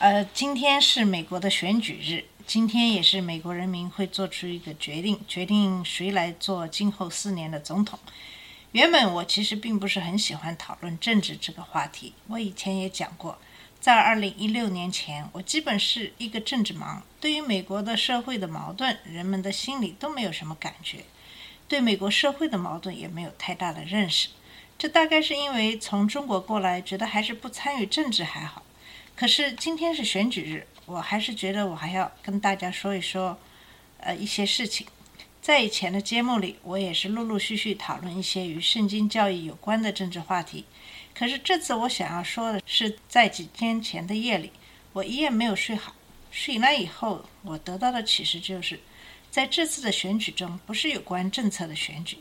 呃，今天是美国的选举日，今天也是美国人民会做出一个决定，决定谁来做今后四年的总统。原本我其实并不是很喜欢讨论政治这个话题，我以前也讲过，在二零一六年前，我基本是一个政治盲，对于美国的社会的矛盾，人们的心理都没有什么感觉，对美国社会的矛盾也没有太大的认识。这大概是因为从中国过来，觉得还是不参与政治还好。可是今天是选举日，我还是觉得我还要跟大家说一说，呃，一些事情。在以前的节目里，我也是陆陆续续讨论一些与圣经教义有关的政治话题。可是这次我想要说的是，在几天前的夜里，我一夜没有睡好。醒来以后，我得到的启示就是，在这次的选举中，不是有关政策的选举，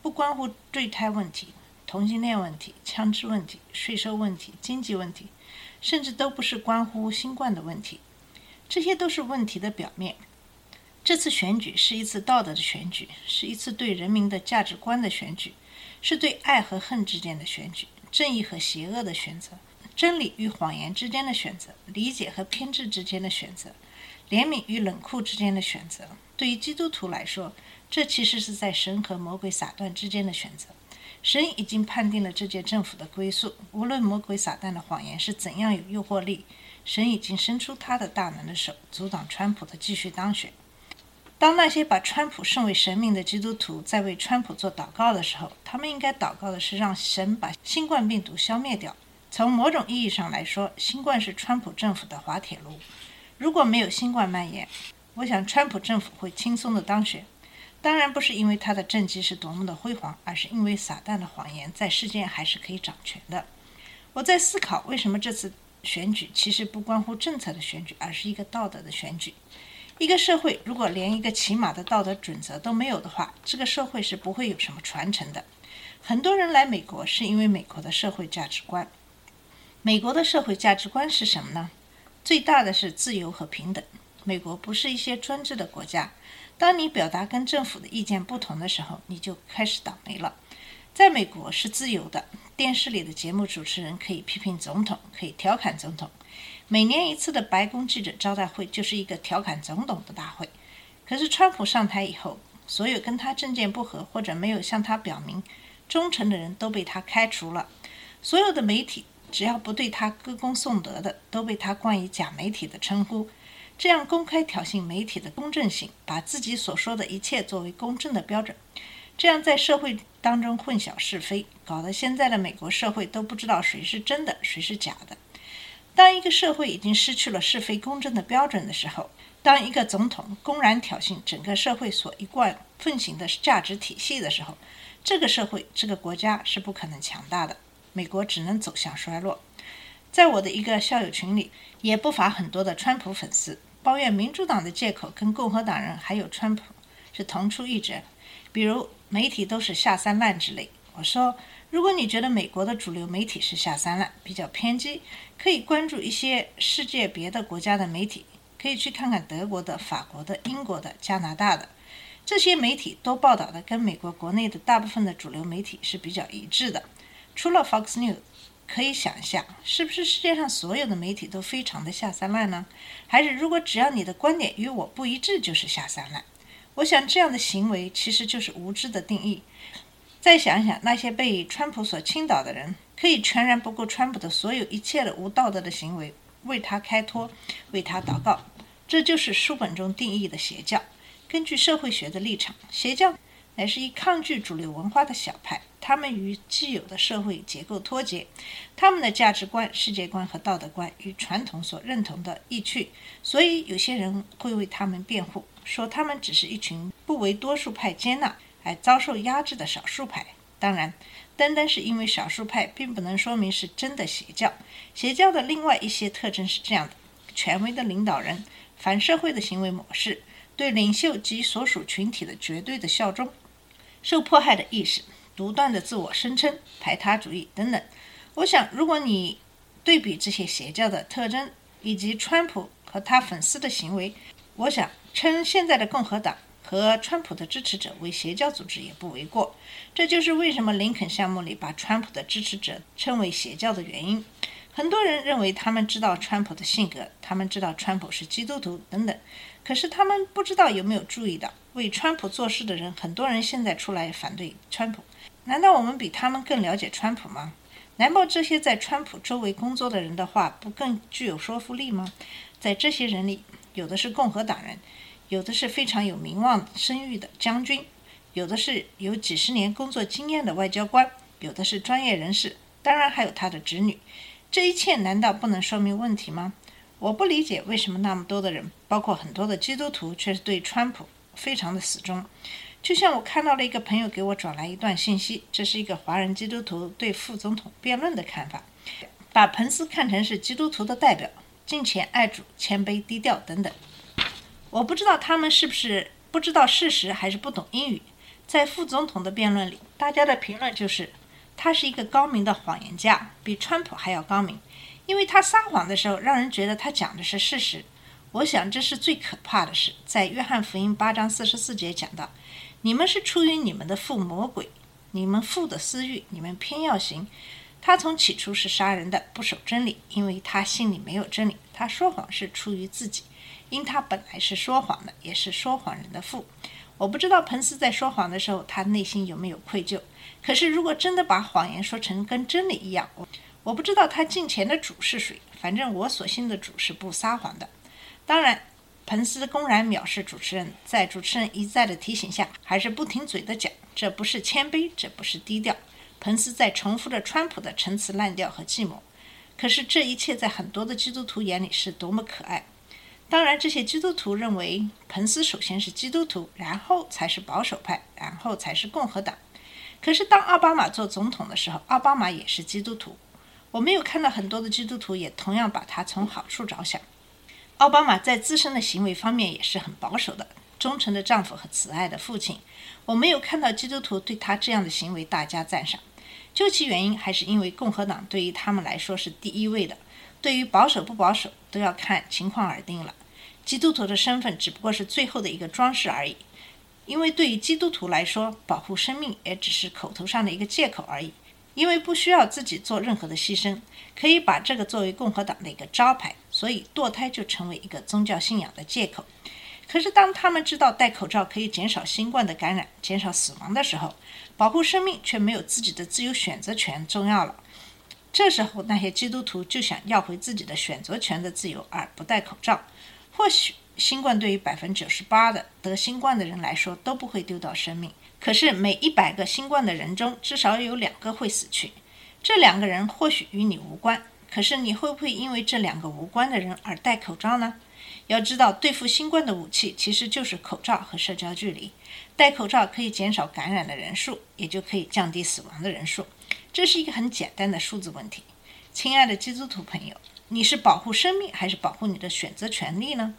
不关乎堕胎问题、同性恋问题、枪支问题、税收问题、经济问题。甚至都不是关乎新冠的问题，这些都是问题的表面。这次选举是一次道德的选举，是一次对人民的价值观的选举，是对爱和恨之间的选举，正义和邪恶的选择，真理与谎言之间的选择，理解和偏执之间的选择，怜悯与冷酷之间的选择。对于基督徒来说，这其实是在神和魔鬼撒旦之间的选择。神已经判定了这届政府的归宿，无论魔鬼撒旦的谎言是怎样有诱惑力，神已经伸出他的大能的手，阻挡川普的继续当选。当那些把川普视为神明的基督徒在为川普做祷告的时候，他们应该祷告的是让神把新冠病毒消灭掉。从某种意义上来说，新冠是川普政府的滑铁卢。如果没有新冠蔓延，我想川普政府会轻松的当选。当然不是因为他的政绩是多么的辉煌，而是因为撒旦的谎言在世间还是可以掌权的。我在思考，为什么这次选举其实不关乎政策的选举，而是一个道德的选举。一个社会如果连一个起码的道德准则都没有的话，这个社会是不会有什么传承的。很多人来美国是因为美国的社会价值观。美国的社会价值观是什么呢？最大的是自由和平等。美国不是一些专制的国家。当你表达跟政府的意见不同的时候，你就开始倒霉了。在美国是自由的，电视里的节目主持人可以批评总统，可以调侃总统。每年一次的白宫记者招待会就是一个调侃总统的大会。可是川普上台以后，所有跟他政见不合或者没有向他表明忠诚的人都被他开除了。所有的媒体只要不对他歌功颂德的，都被他冠以假媒体的称呼。这样公开挑衅媒体的公正性，把自己所说的一切作为公正的标准，这样在社会当中混淆是非，搞得现在的美国社会都不知道谁是真的，谁是假的。当一个社会已经失去了是非公正的标准的时候，当一个总统公然挑衅整个社会所一贯奉行的价值体系的时候，这个社会、这个国家是不可能强大的，美国只能走向衰落。在我的一个校友群里，也不乏很多的川普粉丝。抱怨民主党的借口跟共和党人还有川普是同出一辙，比如媒体都是下三滥之类。我说，如果你觉得美国的主流媒体是下三滥，比较偏激，可以关注一些世界别的国家的媒体，可以去看看德国的、法国的、英国的、加拿大的这些媒体都报道的跟美国国内的大部分的主流媒体是比较一致的，除了 Fox News。可以想象，是不是世界上所有的媒体都非常的下三滥呢？还是如果只要你的观点与我不一致，就是下三滥？我想这样的行为其实就是无知的定义。再想想那些被川普所倾倒的人，可以全然不顾川普的所有一切的无道德的行为，为他开脱，为他祷告，这就是书本中定义的邪教。根据社会学的立场，邪教乃是以抗拒主流文化的小派。他们与既有的社会结构脱节，他们的价值观、世界观和道德观与传统所认同的异趣，所以有些人会为他们辩护，说他们只是一群不为多数派接纳、而遭受压制的少数派。当然，单单是因为少数派，并不能说明是真的邪教。邪教的另外一些特征是这样的：权威的领导人、反社会的行为模式，对领袖及所属群体的绝对的效忠，受迫害的意识，独断的自我声称，排他主义等等。我想，如果你对比这些邪教的特征以及川普和他粉丝的行为，我想称现在的共和党和川普的支持者为邪教组织也不为过。这就是为什么林肯项目里把川普的支持者称为邪教的原因。很多人认为他们知道川普的性格，他们知道川普是基督徒等等，可是他们不知道有没有注意到为川普做事的人，很多人现在出来反对川普。难道我们比他们更了解川普吗？难道这些在川普周围工作的人的话不更具有说服力吗？在这些人里，有的是共和党人，有的是非常有名望声誉的将军，有的是有几十年工作经验的外交官，有的是专业人士，当然还有他的侄女。这一切难道不能说明问题吗？我不理解为什么那么多的人，包括很多的基督徒，却是对川普非常的死忠。就像我看到了一个朋友给我转来一段信息，这是一个华人基督徒对副总统辩论的看法，把彭斯看成是基督徒的代表，敬虔爱主、谦卑低调等等。我不知道他们是不是不知道事实，还是不懂英语。在副总统的辩论里，大家的评论就是。他是一个高明的谎言家，比川普还要高明，因为他撒谎的时候让人觉得他讲的是事实。我想这是最可怕的事。在约翰福音八章四十四节讲到：“你们是出于你们的父魔鬼，你们父的私欲，你们偏要行。他从起初是杀人的，不守真理，因为他心里没有真理。他说谎是出于自己，因他本来是说谎的，也是说谎人的父。”我不知道彭斯在说谎的时候，他内心有没有愧疚。可是，如果真的把谎言说成跟真理一样，我我不知道他进前的主是谁。反正我所信的主是不撒谎的。当然，彭斯公然藐视主持人，在主持人一再的提醒下，还是不停嘴的讲，这不是谦卑，这不是低调。彭斯在重复着川普的陈词滥调和计谋。可是，这一切在很多的基督徒眼里是多么可爱。当然，这些基督徒认为，彭斯首先是基督徒，然后才是保守派，然后才是共和党。可是，当奥巴马做总统的时候，奥巴马也是基督徒。我没有看到很多的基督徒也同样把他从好处着想。奥巴马在自身的行为方面也是很保守的，忠诚的丈夫和慈爱的父亲。我没有看到基督徒对他这样的行为大加赞赏。究其原因，还是因为共和党对于他们来说是第一位的。对于保守不保守，都要看情况而定了。基督徒的身份只不过是最后的一个装饰而已，因为对于基督徒来说，保护生命也只是口头上的一个借口而已。因为不需要自己做任何的牺牲，可以把这个作为共和党的一个招牌，所以堕胎就成为一个宗教信仰的借口。可是当他们知道戴口罩可以减少新冠的感染、减少死亡的时候，保护生命却没有自己的自由选择权重要了。这时候，那些基督徒就想要回自己的选择权的自由，而不戴口罩。或许新冠对于百分之九十八的得新冠的人来说都不会丢掉生命，可是每一百个新冠的人中，至少有两个会死去。这两个人或许与你无关，可是你会不会因为这两个无关的人而戴口罩呢？要知道，对付新冠的武器其实就是口罩和社交距离。戴口罩可以减少感染的人数，也就可以降低死亡的人数。这是一个很简单的数字问题，亲爱的基督徒朋友，你是保护生命还是保护你的选择权利呢？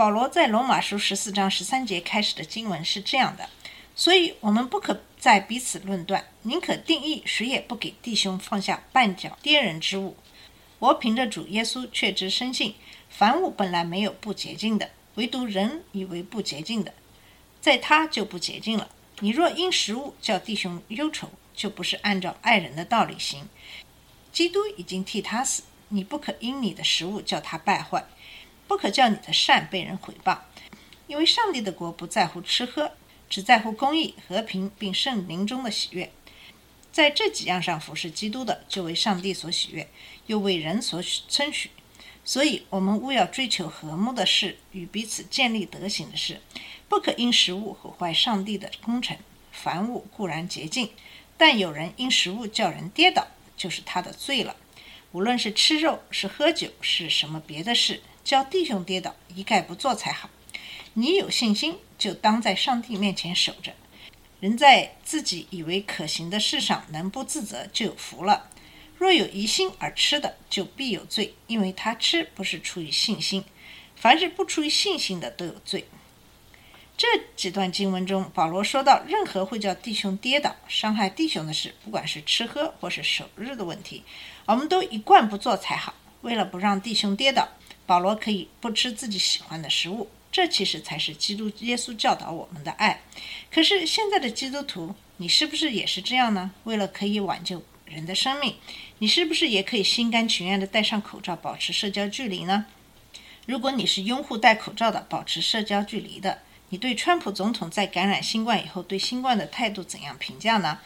保罗在罗马书十四章十三节开始的经文是这样的，所以我们不可再彼此论断，宁可定义谁也不给弟兄放下绊脚跌人之物。我凭着主耶稣确知深信，凡物本来没有不洁净的，唯独人以为不洁净的，在他就不洁净了。你若因食物叫弟兄忧愁，就不是按照爱人的道理行。基督已经替他死，你不可因你的食物叫他败坏，不可叫你的善被人毁谤。因为上帝的国不在乎吃喝，只在乎公义、和平，并圣灵中的喜悦。在这几样上服侍基督的，就为上帝所喜悦，又为人所称许。所以，我们务要追求和睦的事，与彼此建立德行的事，不可因食物毁坏上帝的工程。凡物固然洁净。但有人因食物叫人跌倒，就是他的罪了。无论是吃肉，是喝酒，是什么别的事，叫弟兄跌倒，一概不做才好。你有信心，就当在上帝面前守着。人在自己以为可行的事上能不自责，就有福了。若有疑心而吃的，就必有罪，因为他吃不是出于信心。凡是不出于信心的都有罪。这几段经文中，保罗说到，任何会叫弟兄跌倒、伤害弟兄的事，不管是吃喝或是守日的问题，我们都一贯不做才好。为了不让弟兄跌倒，保罗可以不吃自己喜欢的食物。这其实才是基督耶稣教导我们的爱。可是现在的基督徒，你是不是也是这样呢？为了可以挽救人的生命，你是不是也可以心甘情愿地戴上口罩，保持社交距离呢？如果你是拥护戴口罩的、保持社交距离的，你对川普总统在感染新冠以后对新冠的态度怎样评价呢？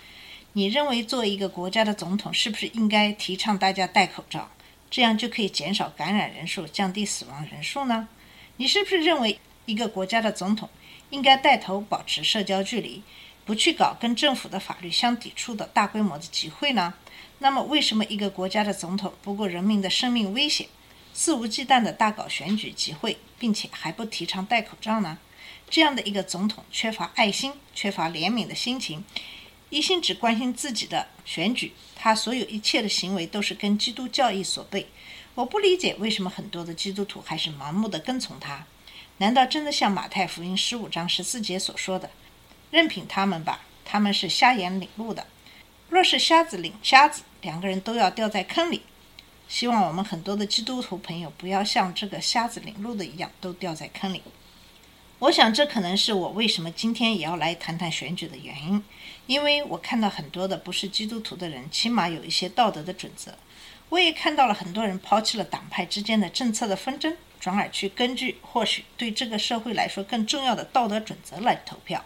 你认为作为一个国家的总统，是不是应该提倡大家戴口罩，这样就可以减少感染人数、降低死亡人数呢？你是不是认为一个国家的总统应该带头保持社交距离，不去搞跟政府的法律相抵触的大规模的集会呢？那么，为什么一个国家的总统不顾人民的生命危险，肆无忌惮地大搞选举集会，并且还不提倡戴口罩呢？这样的一个总统缺乏爱心、缺乏怜悯的心情，一心只关心自己的选举，他所有一切的行为都是跟基督教义所背。我不理解为什么很多的基督徒还是盲目的跟从他？难道真的像马太福音十五章十四节所说的，任凭他们吧？他们是瞎眼领路的。若是瞎子领瞎子，两个人都要掉在坑里。希望我们很多的基督徒朋友不要像这个瞎子领路的一样，都掉在坑里。我想，这可能是我为什么今天也要来谈谈选举的原因，因为我看到很多的不是基督徒的人，起码有一些道德的准则。我也看到了很多人抛弃了党派之间的政策的纷争，转而去根据或许对这个社会来说更重要的道德准则来投票。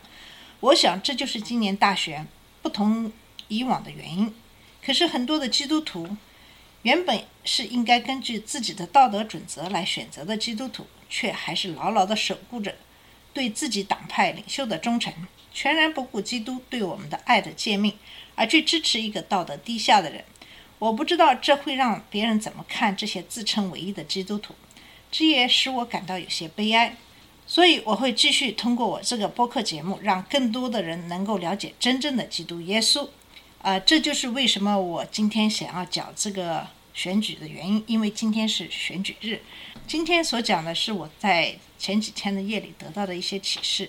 我想，这就是今年大选不同以往的原因。可是，很多的基督徒原本是应该根据自己的道德准则来选择的基督徒，却还是牢牢地守护着。对自己党派领袖的忠诚，全然不顾基督对我们的爱的诫命，而去支持一个道德低下的人，我不知道这会让别人怎么看这些自称唯一的基督徒，这也使我感到有些悲哀。所以我会继续通过我这个播客节目，让更多的人能够了解真正的基督耶稣。啊，这就是为什么我今天想要讲这个选举的原因，因为今天是选举日。今天所讲的是我在。前几天的夜里得到的一些启示，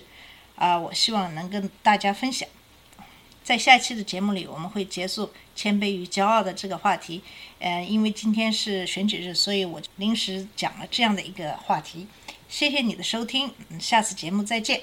啊，我希望能跟大家分享。在下期的节目里，我们会结束谦卑与骄傲的这个话题。呃，因为今天是选举日，所以我临时讲了这样的一个话题。谢谢你的收听，下次节目再见。